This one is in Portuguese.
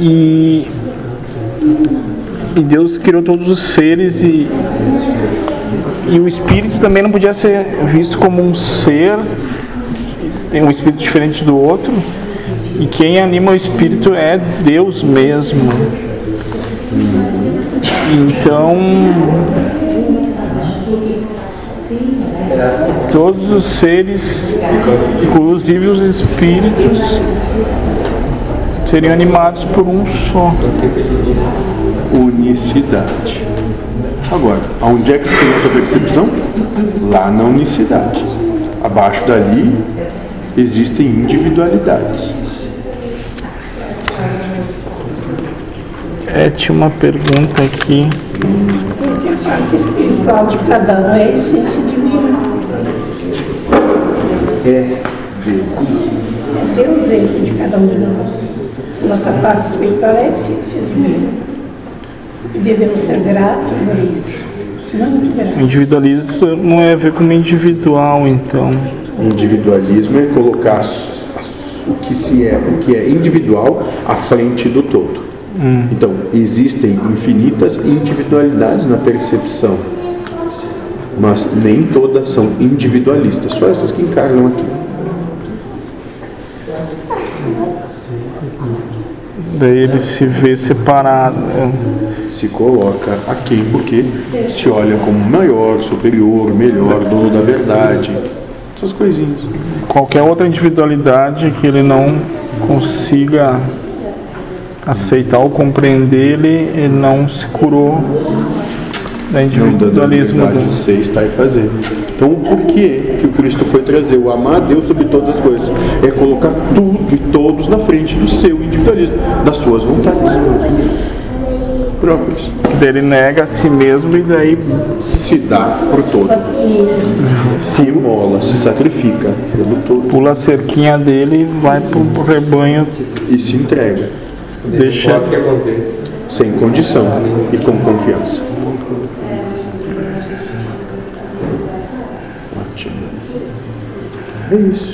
E, e Deus criou todos os seres e, e o espírito também não podia ser visto como um ser, um espírito diferente do outro. E quem anima o espírito é Deus mesmo. Então, todos os seres, inclusive os espíritos, seriam animados por um só. Unicidade. Agora, aonde é que se tem essa percepção? Lá na unicidade. Abaixo dali existem individualidades. É, tinha uma pergunta aqui. Porque a parte espiritual de cada um é a essência divina. É ver. É Deus dentro de cada um de nós. Nossa parte espiritual é a essência divina. E devemos ser gratos por isso. Muito gratos. Individualista não é a ver como individual, então. Individualismo é colocar o que se é, o que é individual à frente do todo. Então, existem infinitas individualidades na percepção, mas nem todas são individualistas, só essas que encarnam aqui. Daí ele se vê separado. Se coloca aqui porque se olha como maior, superior, melhor, dono da verdade, essas coisinhas. Qualquer outra individualidade que ele não consiga aceitar ou compreender, ele, ele não se curou da Não dando individualismo de do. ser, estar e fazer. Então, por que que o Cristo foi trazer o amar a Deus sobre todas as coisas? É colocar tudo e todos na frente do seu individualismo, das suas vontades próprias. Ele nega a si mesmo e daí Se dá por todo. Se imola, se sacrifica pelo todo pula a cerquinha dele e vai pro rebanho, e se entrega, deixa. Pode que aconteça. sem condição e com confiança. Ótimo. É isso.